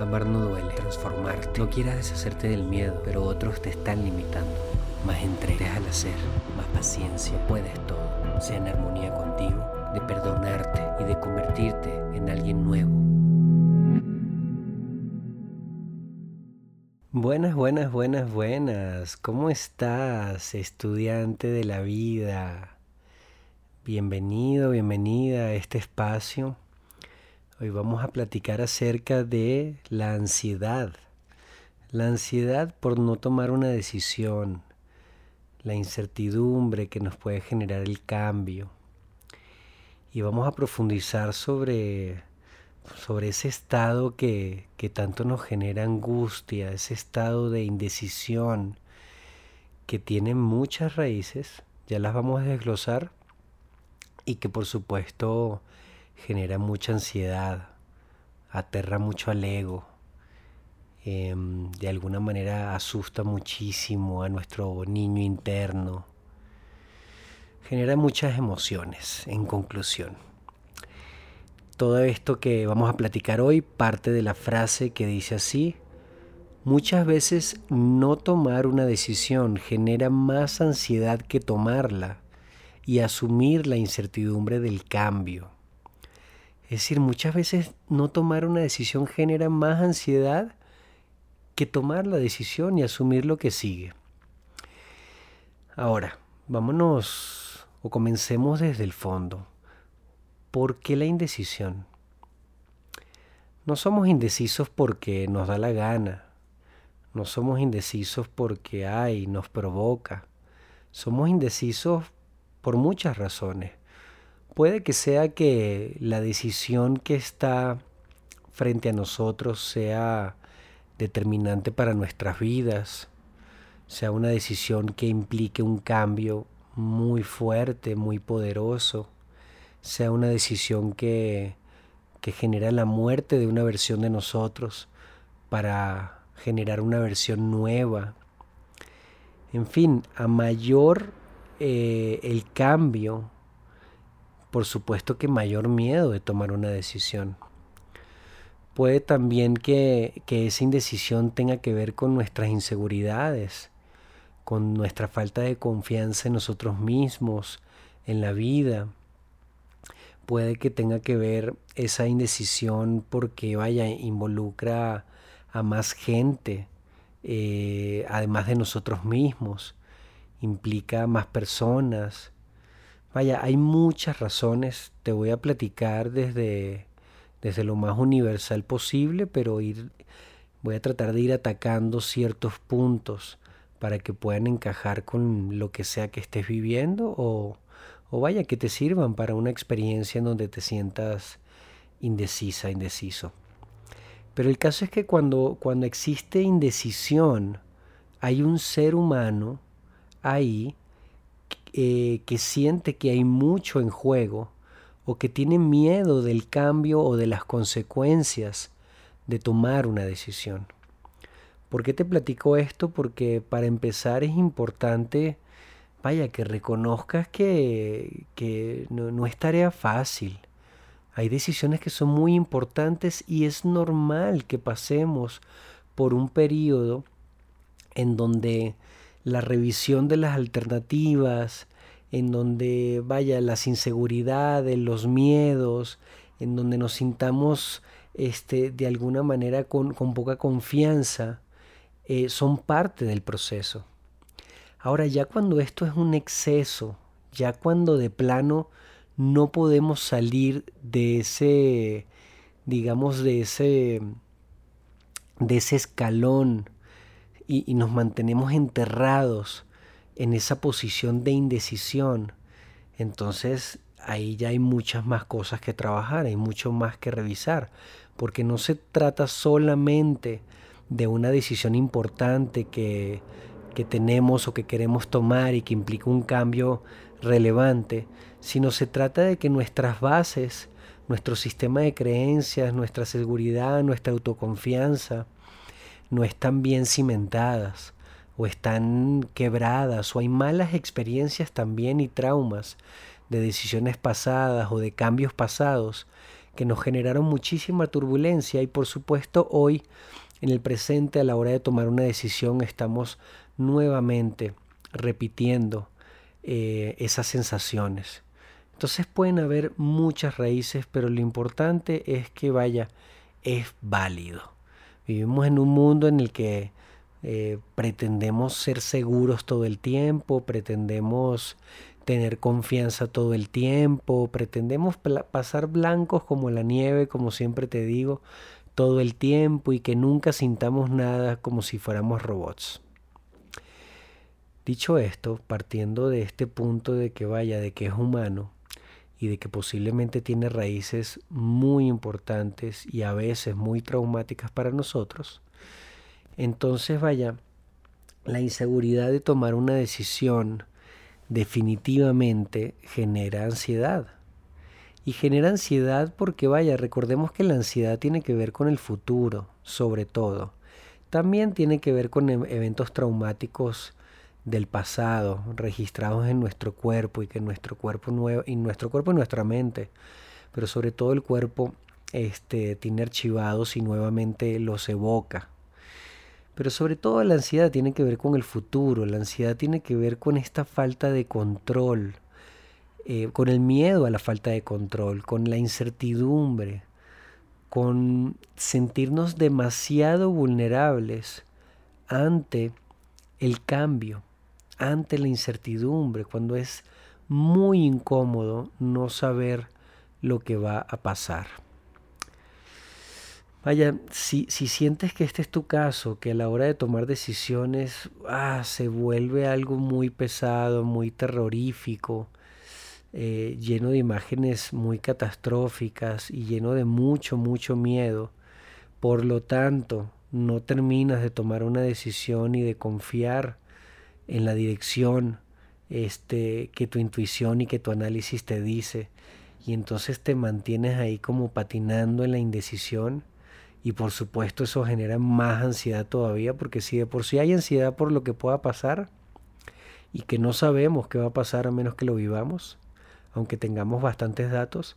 Amar no duele, transformarte. No quieras deshacerte del miedo, pero otros te están limitando. Más entrega, al hacer, más paciencia. Puedes todo. Sea en armonía contigo, de perdonarte y de convertirte en alguien nuevo. Buenas, buenas, buenas, buenas. ¿Cómo estás, estudiante de la vida? Bienvenido, bienvenida a este espacio Hoy vamos a platicar acerca de la ansiedad. La ansiedad por no tomar una decisión, la incertidumbre que nos puede generar el cambio. Y vamos a profundizar sobre, sobre ese estado que, que tanto nos genera angustia, ese estado de indecisión que tiene muchas raíces, ya las vamos a desglosar, y que por supuesto genera mucha ansiedad, aterra mucho al ego, em, de alguna manera asusta muchísimo a nuestro niño interno, genera muchas emociones en conclusión. Todo esto que vamos a platicar hoy parte de la frase que dice así, muchas veces no tomar una decisión genera más ansiedad que tomarla y asumir la incertidumbre del cambio. Es decir, muchas veces no tomar una decisión genera más ansiedad que tomar la decisión y asumir lo que sigue. Ahora, vámonos o comencemos desde el fondo. ¿Por qué la indecisión? No somos indecisos porque nos da la gana. No somos indecisos porque hay, nos provoca. Somos indecisos por muchas razones. Puede que sea que la decisión que está frente a nosotros sea determinante para nuestras vidas, sea una decisión que implique un cambio muy fuerte, muy poderoso, sea una decisión que, que genera la muerte de una versión de nosotros para generar una versión nueva. En fin, a mayor eh, el cambio, por supuesto que mayor miedo de tomar una decisión. Puede también que, esa indecisión tenga que ver con nuestras inseguridades, con nuestra falta de confianza en nosotros mismos, en la vida. Puede que tenga que ver esa indecisión porque vaya, involucra a más gente, eh, además de nosotros mismos, implica más personas, Vaya, hay muchas razones, te voy a platicar desde, desde lo más universal posible, pero ir, voy a tratar de ir atacando ciertos puntos para que puedan encajar con lo que sea que estés viviendo o, o vaya, que te sirvan para una experiencia en donde te sientas indecisa, indeciso. Pero el caso es que cuando, cuando existe indecisión, hay un ser humano ahí eh, que siente que hay mucho en juego o que tiene miedo del cambio o de las consecuencias de tomar una decisión. ¿Por qué te platico esto? Porque para empezar es importante, vaya, que reconozcas que, que no, no es tarea fácil. Hay decisiones que son muy importantes y es normal que pasemos por un periodo en donde la revisión de las alternativas, en donde vaya las inseguridades, los miedos, en donde nos sintamos este, de alguna manera con, poca confianza, eh, son parte del proceso. Ahora ya cuando esto es un exceso, ya cuando de plano no podemos salir de ese, digamos, de ese, de ese escalón y, nos mantenemos enterrados en esa posición de indecisión, entonces ahí ya hay muchas más cosas que trabajar, hay mucho más que revisar, porque no se trata solamente de una decisión importante que, que tenemos o que queremos tomar y que implica un cambio relevante, sino se trata de que nuestras bases, nuestro sistema de creencias, nuestra seguridad, nuestra autoconfianza, no están bien cimentadas o están quebradas o hay malas experiencias también y traumas de decisiones pasadas o de cambios pasados que nos generaron muchísima turbulencia y por supuesto hoy, en el presente, a la hora de tomar una decisión, estamos nuevamente repitiendo eh, esas sensaciones. Entonces pueden haber muchas raíces, pero lo importante es que vaya, es válido. Vivimos en un mundo en el que eh, pretendemos ser seguros todo el tiempo, pretendemos tener confianza todo el tiempo, pretendemos pasar blancos como la nieve, como siempre te digo, todo el tiempo y que nunca sintamos nada como si fuéramos robots. Dicho esto, partiendo de este punto de que vaya, de que es humano y de que posiblemente tiene raíces muy importantes y a veces muy traumáticas para nosotros, entonces vaya, la inseguridad de tomar una decisión definitivamente genera ansiedad. Y genera ansiedad porque vaya, recordemos que la ansiedad tiene que ver con el futuro, sobre todo. También tiene que ver con eventos traumáticos del pasado registrados en nuestro cuerpo y que nuestro cuerpo nuevo y nuestro cuerpo y nuestra mente, pero sobre todo el cuerpo este tiene archivados y nuevamente los evoca. Pero sobre todo la ansiedad tiene que ver con el futuro, la ansiedad tiene que ver con esta falta de control, eh, con el miedo a la falta de control, con la incertidumbre, con sentirnos demasiado vulnerables ante el cambio, ante la incertidumbre, cuando es muy incómodo no saber lo que va a pasar. Vaya, si, si sientes que este es tu caso, que a la hora de tomar decisiones ah, se vuelve algo muy pesado, muy terrorífico, eh, lleno de imágenes muy catastróficas y lleno de mucho, mucho miedo, por lo tanto, no terminas de tomar una decisión y de confiar en la dirección este, que tu intuición y que tu análisis te dice, y entonces te mantienes ahí como patinando en la indecisión, y por supuesto eso genera más ansiedad todavía, porque si de por sí hay ansiedad por lo que pueda pasar y que no sabemos qué va a pasar a menos que lo vivamos, aunque tengamos bastantes datos,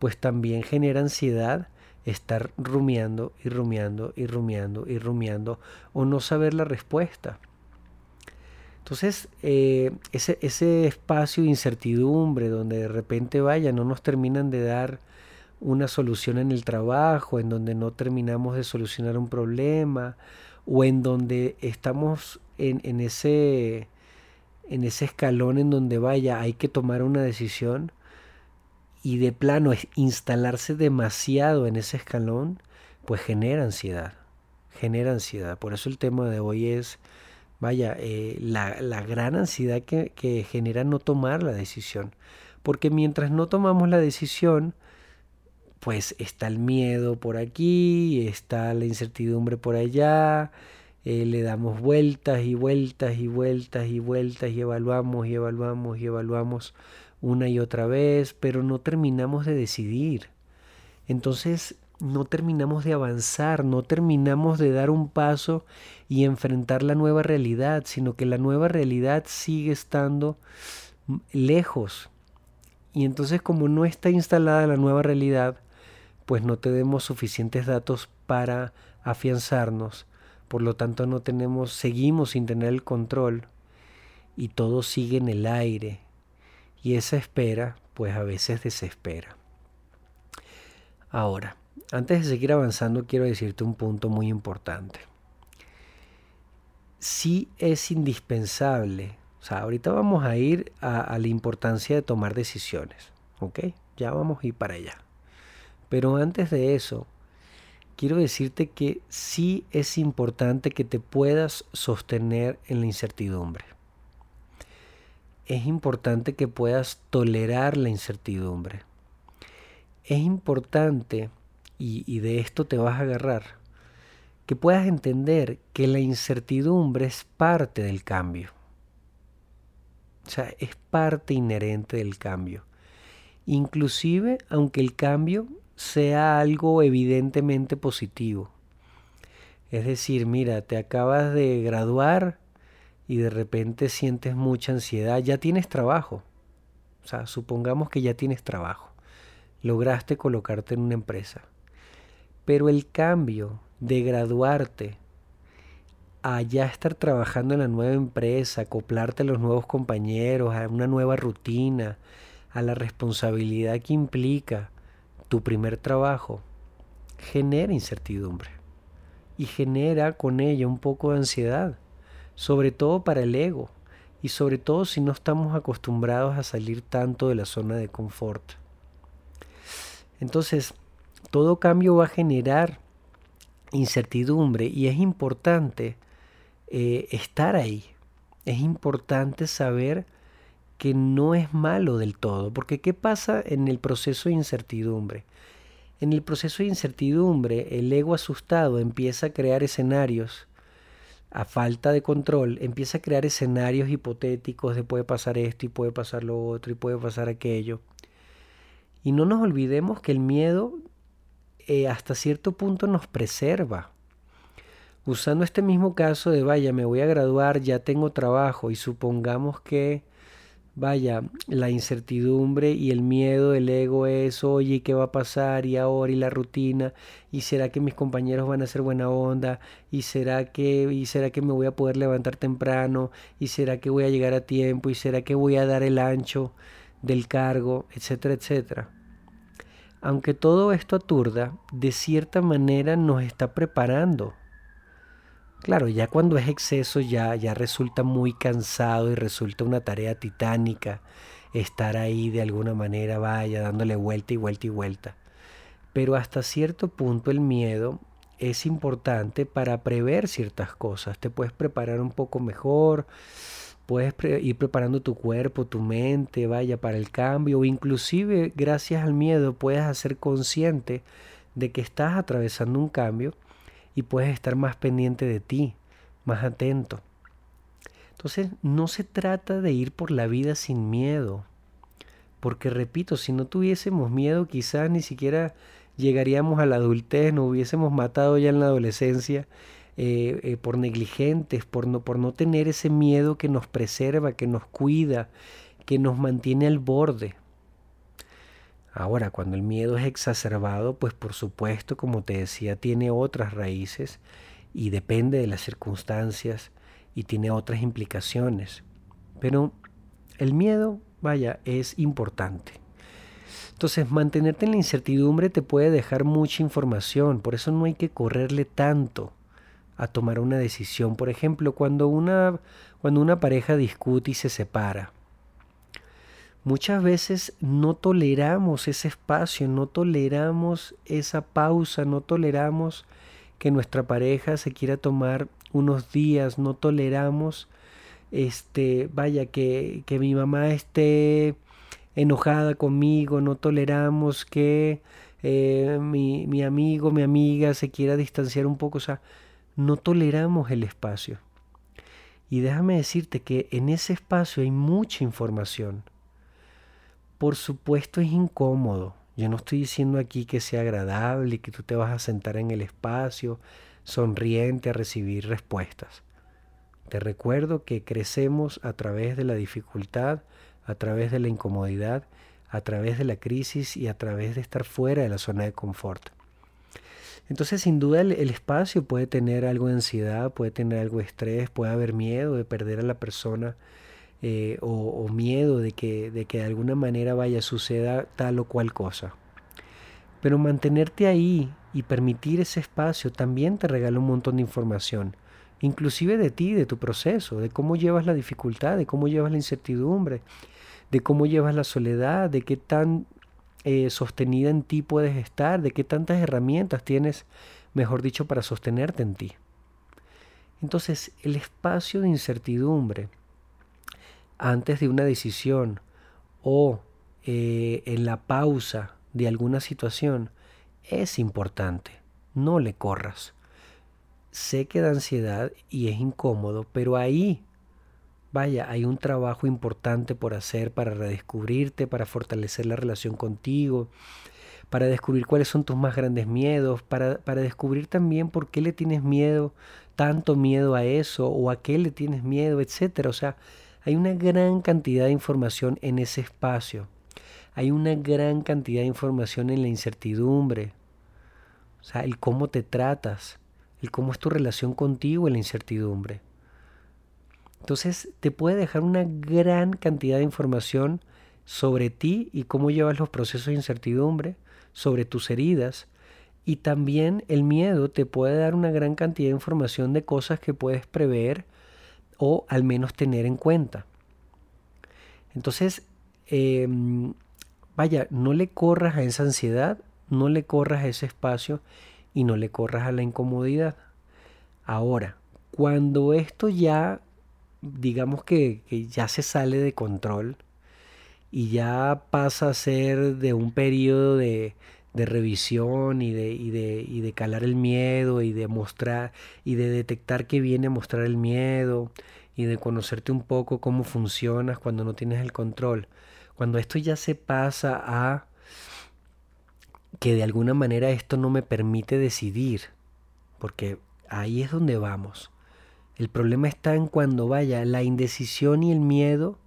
pues también genera ansiedad estar rumiando y rumiando y rumiando y rumiando o no saber la respuesta. Entonces, eh, ese, ese espacio de incertidumbre donde de repente vaya, no nos terminan de dar una solución en el trabajo, en donde no terminamos de solucionar un problema, o en donde estamos en, ese, en ese escalón en donde vaya, hay que tomar una decisión y de plano instalarse demasiado en ese escalón, pues genera ansiedad, genera ansiedad. Por eso el tema de hoy es, vaya, eh, la, la, gran ansiedad que, que genera no tomar la decisión. Porque mientras no tomamos la decisión, pues está el miedo por aquí, está la incertidumbre por allá, eh, le damos vueltas y vueltas y vueltas y vueltas y evaluamos y evaluamos y evaluamos una y otra vez, pero no terminamos de decidir. Entonces no terminamos de avanzar, no terminamos de dar un paso y enfrentar la nueva realidad, sino que la nueva realidad sigue estando lejos. Y entonces como no está instalada la nueva realidad, pues no tenemos suficientes datos para afianzarnos, por lo tanto no tenemos, seguimos sin tener el control y todo sigue en el aire y esa espera pues a veces desespera. Ahora, antes de seguir avanzando quiero decirte un punto muy importante. Sí es indispensable, o sea, ahorita vamos a ir a, la importancia de tomar decisiones, ¿ok? Ya vamos a ir para allá. Pero antes de eso, quiero decirte que sí es importante que te puedas sostener en la incertidumbre. Es importante que puedas tolerar la incertidumbre. Es importante, y, de esto te vas a agarrar, que puedas entender que la incertidumbre es parte del cambio. O sea, es parte inherente del cambio. Inclusive aunque el cambio sea algo evidentemente positivo. Es decir, mira, te acabas de graduar y de repente sientes mucha ansiedad, ya tienes trabajo. O sea, supongamos que ya tienes trabajo. lograste colocarte en una empresa. Pero el cambio de graduarte a ya estar trabajando en la nueva empresa, acoplarte a los nuevos compañeros, a una nueva rutina, a la responsabilidad que implica tu primer trabajo, genera incertidumbre y genera con ella un poco de ansiedad, sobre todo para el ego y sobre todo si no estamos acostumbrados a salir tanto de la zona de confort. Entonces, todo cambio va a generar incertidumbre y es importante eh, estar ahí. Es importante saber que no es malo del todo, porque ¿qué pasa en el proceso de incertidumbre? En el proceso de incertidumbre, el ego asustado empieza a crear escenarios a falta de control, empieza a crear escenarios hipotéticos de puede pasar esto y puede pasar lo otro y puede pasar aquello. Y no nos olvidemos que el miedo eh, hasta cierto punto nos preserva. Usando este mismo caso de, vaya, me voy a graduar, ya tengo trabajo y supongamos que, vaya, la incertidumbre y el miedo del ego es, oye, ¿qué va a pasar? Y ahora, y la rutina, y será que mis compañeros van a ser buena onda, y será que, y será que me voy a poder levantar temprano, y será que voy a llegar a tiempo, y será que voy a dar el ancho del cargo, etcétera, etcétera. Aunque todo esto aturda, de cierta manera nos está preparando Claro, ya cuando es exceso ya, ya resulta muy cansado y resulta una tarea titánica estar ahí de alguna manera, vaya, dándole vuelta y vuelta y vuelta. Pero hasta cierto punto el miedo es importante para prever ciertas cosas. Te puedes preparar un poco mejor, puedes ir preparando tu cuerpo, tu mente, vaya, para el cambio, o inclusive gracias al miedo puedes hacer consciente de que estás atravesando un cambio y puedes estar más pendiente de ti, más atento. Entonces no se trata de ir por la vida sin miedo, porque repito, si no tuviésemos miedo quizás ni siquiera llegaríamos a la adultez, nos hubiésemos matado ya en la adolescencia eh, eh, por negligentes, por no, por no tener ese miedo que nos preserva, que nos cuida, que nos mantiene al borde. Ahora, cuando el miedo es exacerbado, pues por supuesto, como te decía, tiene otras raíces y depende de las circunstancias y tiene otras implicaciones. Pero el miedo, vaya, es importante. Entonces, mantenerte en la incertidumbre te puede dejar mucha información, por eso no hay que correrle tanto a tomar una decisión. Por ejemplo, cuando una, cuando una pareja discute y se separa, Muchas veces no toleramos ese espacio, no toleramos esa pausa, no toleramos que nuestra pareja se quiera tomar unos días, no toleramos, este, vaya, que, que mi mamá esté enojada conmigo, no toleramos que eh, mi, mi amigo, mi amiga se quiera distanciar un poco, o sea, no toleramos el espacio. Y déjame decirte que en ese espacio hay mucha información por supuesto es incómodo. Yo no estoy diciendo aquí que sea agradable y que tú te vas a sentar en el espacio sonriente a recibir respuestas. Te recuerdo que crecemos a través de la dificultad, a través de la incomodidad, a través de la crisis y a través de estar fuera de la zona de confort. Entonces, sin duda, el, espacio puede tener algo de ansiedad, puede tener algo de estrés, puede haber miedo de perder a la persona eh, o, miedo de que, de que de alguna manera vaya suceda tal o cual cosa. Pero mantenerte ahí y permitir ese espacio también te regala un montón de información, inclusive de ti, de tu proceso, de cómo llevas la dificultad, de cómo llevas la incertidumbre, de cómo llevas la soledad, de qué tan eh, sostenida en ti puedes estar, de qué tantas herramientas tienes, mejor dicho, para sostenerte en ti. Entonces, el espacio de incertidumbre, antes de una decisión o eh, en la pausa de alguna situación es importante. No le corras. Sé que da ansiedad y es incómodo, pero ahí, vaya, hay un trabajo importante por hacer para redescubrirte, para fortalecer la relación contigo, para descubrir cuáles son tus más grandes miedos, para, para descubrir también por qué le tienes miedo, tanto miedo a eso o a qué le tienes miedo, etcétera. O sea, hay una gran cantidad de información en ese espacio. hay una gran cantidad de información en la incertidumbre. O sea, el cómo te tratas, el cómo es tu relación contigo en la incertidumbre. Entonces te puede dejar una gran cantidad de información sobre ti y cómo llevas los procesos de incertidumbre, sobre tus heridas. Y también el miedo te puede dar una gran cantidad de información de cosas que puedes prever o al menos tener en cuenta. Entonces, em, vaya, no le corras a esa ansiedad, no le corras a ese espacio y no le corras a la incomodidad. Ahora, cuando esto ya, digamos que, ya se sale de control y ya pasa a ser de un periodo de, revisión y de, y, de, y de calar el miedo y de mostrar y de detectar que viene a mostrar el miedo y de conocerte un poco cómo funcionas cuando no tienes el control. Cuando esto ya se pasa a que de alguna manera esto no me permite decidir, porque ahí es donde vamos. El problema está en cuando vaya la indecisión y el miedo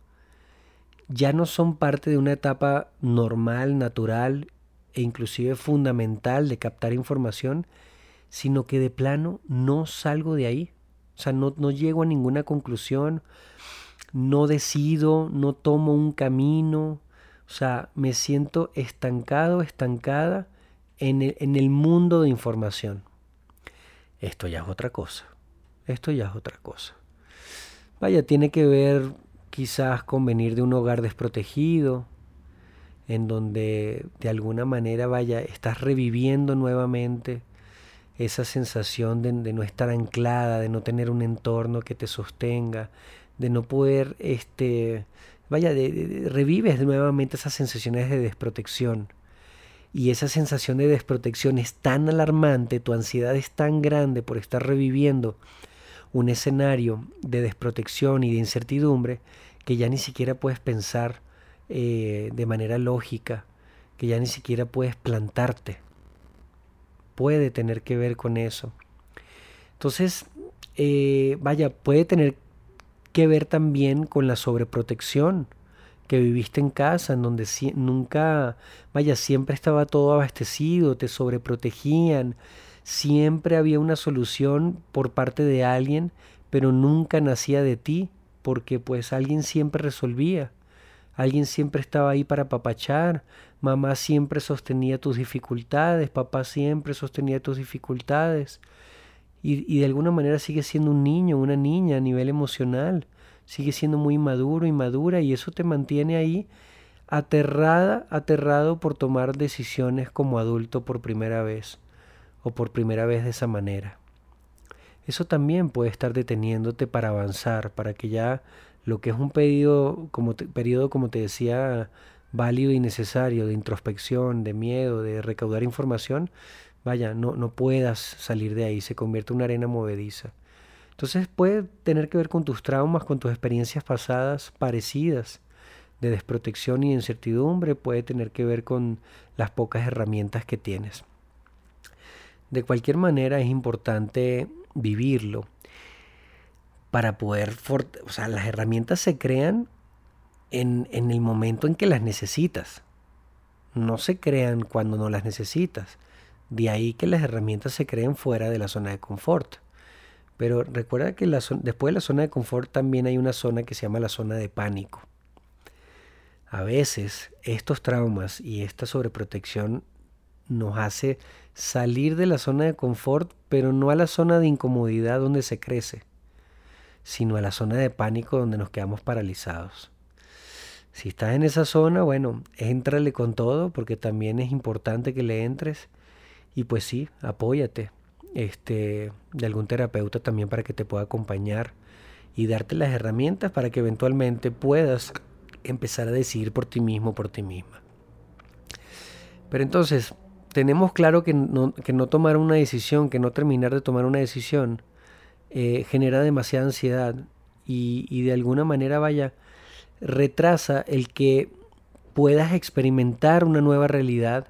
ya no son parte de una etapa normal, natural e inclusive fundamental de captar información, sino que de plano no salgo de ahí. O sea, no, no llego a ninguna conclusión, no decido, no tomo un camino, o sea, me siento estancado, estancada en el, en el mundo de información. Esto ya es otra cosa. Esto ya es otra cosa. Vaya, tiene que ver quizás con venir de un hogar desprotegido, en donde de alguna manera, vaya, estás reviviendo nuevamente esa sensación de, no estar anclada, de no tener un entorno que te sostenga, de no poder, este, vaya, de, revives nuevamente esas sensaciones de desprotección. Y esa sensación de desprotección es tan alarmante, tu ansiedad es tan grande por estar reviviendo un escenario de desprotección y de incertidumbre que ya ni siquiera puedes pensar eh, de manera lógica, que ya ni siquiera puedes plantarte. Puede tener que ver con eso. Entonces, eh, vaya, puede tener que ver también con la sobreprotección que viviste en casa, en donde nunca, vaya, siempre estaba todo abastecido, te sobreprotegían, siempre había una solución por parte de alguien, pero nunca nacía de ti, porque pues alguien siempre resolvía, alguien siempre estaba ahí para papachar, mamá siempre sostenía tus dificultades, papá siempre sostenía tus dificultades. Y, de alguna manera sigue siendo un niño, una niña a nivel emocional, sigue siendo muy maduro y madura y eso te mantiene ahí aterrada, aterrado por tomar decisiones como adulto por primera vez o por primera vez de esa manera. Eso también puede estar deteniéndote para avanzar, para que ya lo que es un periodo, como te, periodo, como te decía, válido y necesario de introspección, de miedo, de recaudar información, vaya, no, no puedas salir de ahí, se convierte en una arena movediza. Entonces puede tener que ver con tus traumas, con tus experiencias pasadas parecidas de desprotección y incertidumbre, puede tener que ver con las pocas herramientas que tienes. De cualquier manera es importante vivirlo para poder, o sea, las herramientas se crean en, en el momento en que las necesitas, no se crean cuando no las necesitas. De ahí que las herramientas se creen fuera de la zona de confort. Pero recuerda que después de la zona de confort también hay una zona que se llama la zona de pánico. A veces estos traumas y esta sobreprotección nos hace salir de la zona de confort, pero no a la zona de incomodidad donde se crece, sino a la zona de pánico donde nos quedamos paralizados. Si estás en esa zona, bueno, éntrale con todo, porque también es importante que le entres y pues sí, apóyate este, de algún terapeuta también para que te pueda acompañar y darte las herramientas para que eventualmente puedas empezar a decidir por ti mismo, por ti misma. Pero entonces, tenemos claro que no, que no tomar una decisión, que no terminar de tomar una decisión, eh, genera demasiada ansiedad y, y de alguna manera vaya, retrasa el que puedas experimentar una nueva realidad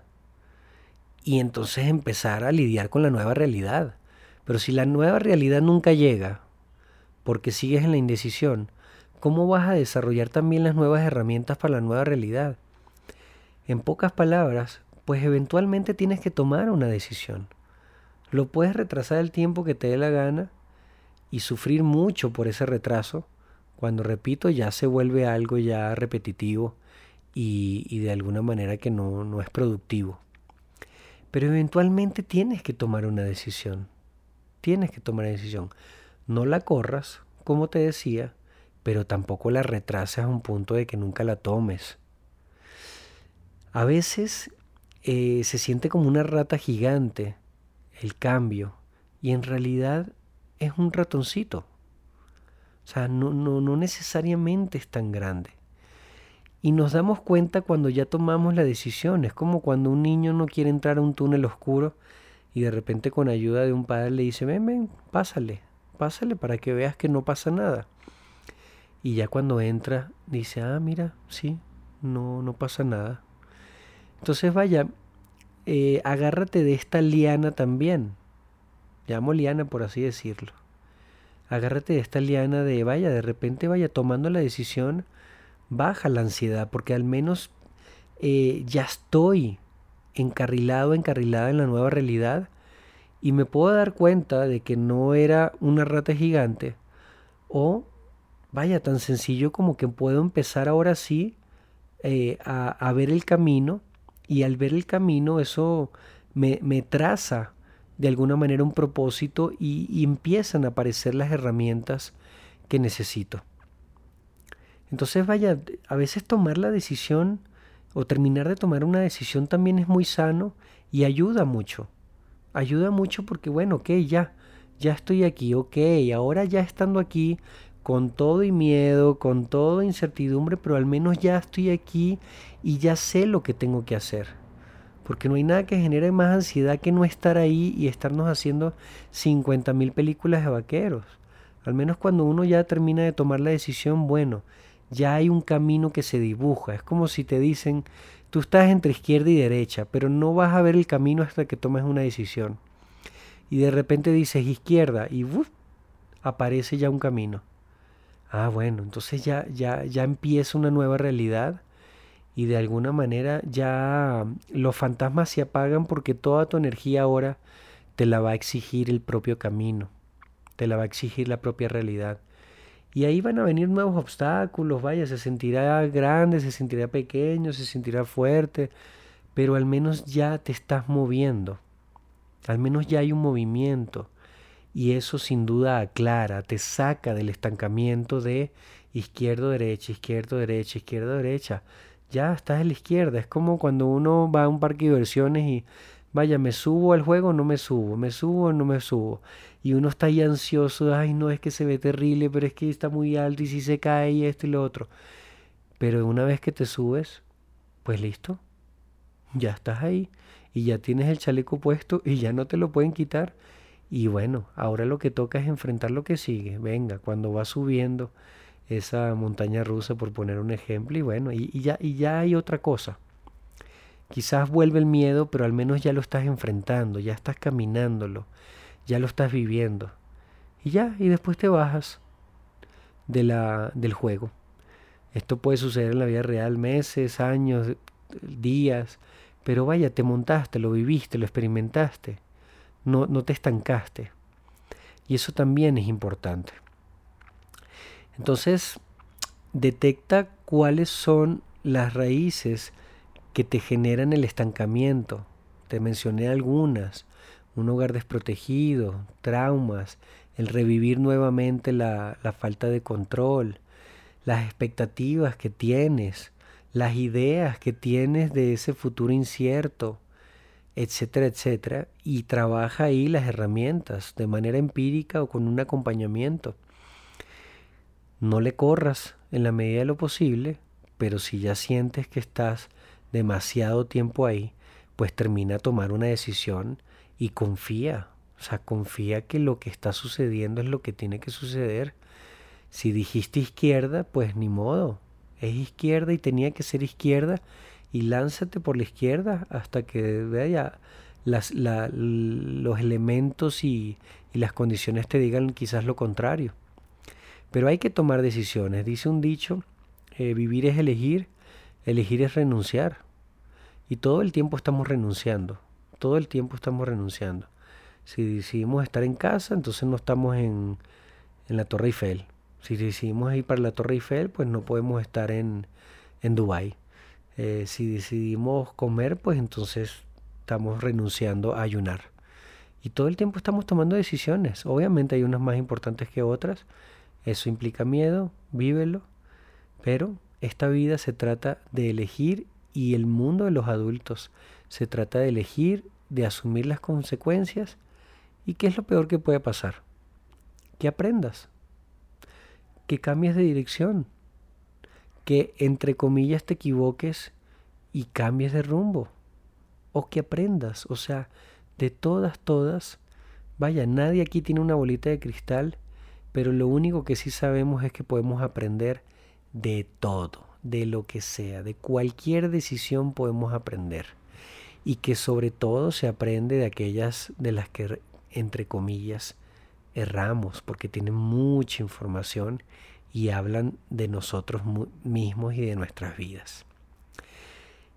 y entonces empezar a lidiar con la nueva realidad. Pero si la nueva realidad nunca llega, porque sigues en la indecisión, ¿cómo vas a desarrollar también las nuevas herramientas para la nueva realidad? En pocas palabras, pues eventualmente tienes que tomar una decisión. Lo puedes retrasar el tiempo que te dé la gana y sufrir mucho por ese retraso, cuando repito ya se vuelve algo ya repetitivo y, de alguna manera que no, no es productivo. Pero eventualmente tienes que tomar una decisión. Tienes que tomar una decisión. No la corras, como te decía, pero tampoco la retrases a un punto de que nunca la tomes. A veces eh, se siente como una rata gigante el cambio y en realidad es un ratoncito. O sea, no, no, no necesariamente es tan grande. Y nos damos cuenta cuando ya tomamos la decisión. Es como cuando un niño no quiere entrar a un túnel oscuro y de repente con ayuda de un padre le dice, ven, ven, pásale, pásale para que veas que no pasa nada. Y ya cuando entra dice, ah, mira, sí, no, no pasa nada. Entonces vaya, eh, agárrate de esta liana también. Llamo liana por así decirlo. Agárrate de esta liana de, vaya, de repente vaya tomando la decisión, baja la ansiedad, porque al menos eh, ya estoy encarrilado, encarrilada en la nueva realidad y me puedo dar cuenta de que no era una rata gigante o vaya tan sencillo como que puedo empezar ahora sí eh, a ver el camino y al ver el camino eso me, traza de alguna manera un propósito y, empiezan a aparecer las herramientas que necesito. Entonces vaya, a veces tomar la decisión o terminar de tomar una decisión también es muy sano y ayuda mucho. Ayuda mucho porque bueno, ok, ya, ya estoy aquí, ok, ahora ya estando aquí, con todo y miedo, con toda incertidumbre, pero al menos ya estoy aquí y ya sé lo que tengo que hacer. Porque no hay nada que genere más ansiedad que no estar ahí y estarnos haciendo 50 mil películas de vaqueros. Al menos cuando uno ya termina de tomar la decisión, bueno, ya hay un camino que se dibuja. Es como si te dicen, tú estás entre izquierda y derecha, pero no vas a ver el camino hasta que tomes una decisión. Y de repente dices izquierda y aparece ya un camino. Ah, bueno, entonces ya, ya, ya empieza una nueva realidad y de alguna manera ya los fantasmas se apagan porque toda tu energía ahora te la va a exigir el propio camino, te la va a exigir la propia realidad. Y ahí van a venir nuevos obstáculos, vaya, se sentirá grande, se sentirá pequeño, se sentirá fuerte, pero al menos ya te estás moviendo, al menos ya hay un movimiento y eso sin duda aclara, te saca del estancamiento de izquierdo, derecha, izquierdo, derecha, izquierdo, derecha. Ya estás en la izquierda. Es como cuando uno va a un parque de diversiones y vaya, me subo al juego no me subo, me subo no me subo. Y uno está ahí ansioso, ay, no es que se ve terrible, pero es que está muy alto y si se cae y esto y lo otro. Pero una vez que te subes, pues listo, ya estás ahí y ya tienes el chaleco puesto y ya no te lo pueden quitar y bueno, ahora lo que toca es enfrentar lo que sigue. Venga, cuando va subiendo esa montaña rusa, por poner un ejemplo, y bueno, y, ya, y ya hay otra cosa. Quizás vuelve el miedo, pero al menos ya lo estás enfrentando, ya estás caminándolo, ya lo estás viviendo. Y ya, y después te bajas de la, del juego. Esto puede suceder en la vida real, meses, años, días, pero vaya, te montaste, lo viviste, lo experimentaste no, no te estancaste. Y eso también es importante. Entonces, detecta cuáles son las raíces que te generan el estancamiento. Te mencioné algunas. Un hogar desprotegido, traumas, el revivir nuevamente la, la falta de control, las expectativas que tienes, las ideas que tienes de ese futuro incierto, etcétera, etcétera, y trabaja ahí las herramientas de manera empírica o con un acompañamiento. No le corras en la medida de lo posible, pero si ya sientes que estás demasiado tiempo ahí, pues termina a tomar una decisión y confía, o sea, confía que lo que está sucediendo es lo que tiene que suceder. Si dijiste izquierda, pues ni modo, es izquierda y tenía que ser izquierda y lánzate por la izquierda hasta que vea las, los elementos y, las condiciones te digan quizás lo contrario. Pero hay que tomar decisiones. Dice un dicho, eh, vivir es elegir, elegir es renunciar. Y todo el tiempo estamos renunciando, todo el tiempo estamos renunciando. Si decidimos estar en casa, entonces no estamos en, en la Torre Eiffel. Si decidimos ir para la Torre Eiffel, pues no podemos estar en, en Dubái. Eh, si decidimos comer, pues entonces estamos renunciando a ayunar. Y todo el tiempo estamos tomando decisiones. Obviamente hay unas más importantes que otras. Eso implica miedo, vívelo. Pero esta vida se trata de elegir y el mundo de los adultos se trata de elegir, de asumir las consecuencias. ¿Y qué es lo peor que puede pasar? Que aprendas. Que cambies de dirección que entre comillas te equivoques y cambies de rumbo o que aprendas, o sea, de todas, todas, vaya, nadie aquí tiene una bolita de cristal, pero lo único que sí sabemos es que podemos aprender de todo, de lo que sea, de cualquier decisión podemos aprender y que sobre todo se aprende de aquellas de las que, entre comillas, erramos, porque tienen mucha información y hablan de nosotros mismos y de nuestras vidas.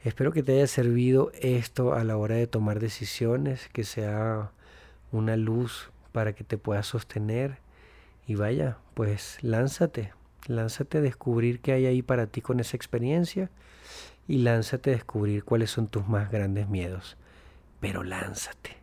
Espero que te haya servido esto a la hora de tomar decisiones, que sea una luz para que te puedas sostener y vaya, pues lánzate, lánzate a descubrir qué hay ahí para ti con esa experiencia y lánzate a descubrir cuáles son tus más grandes miedos. Pero lánzate.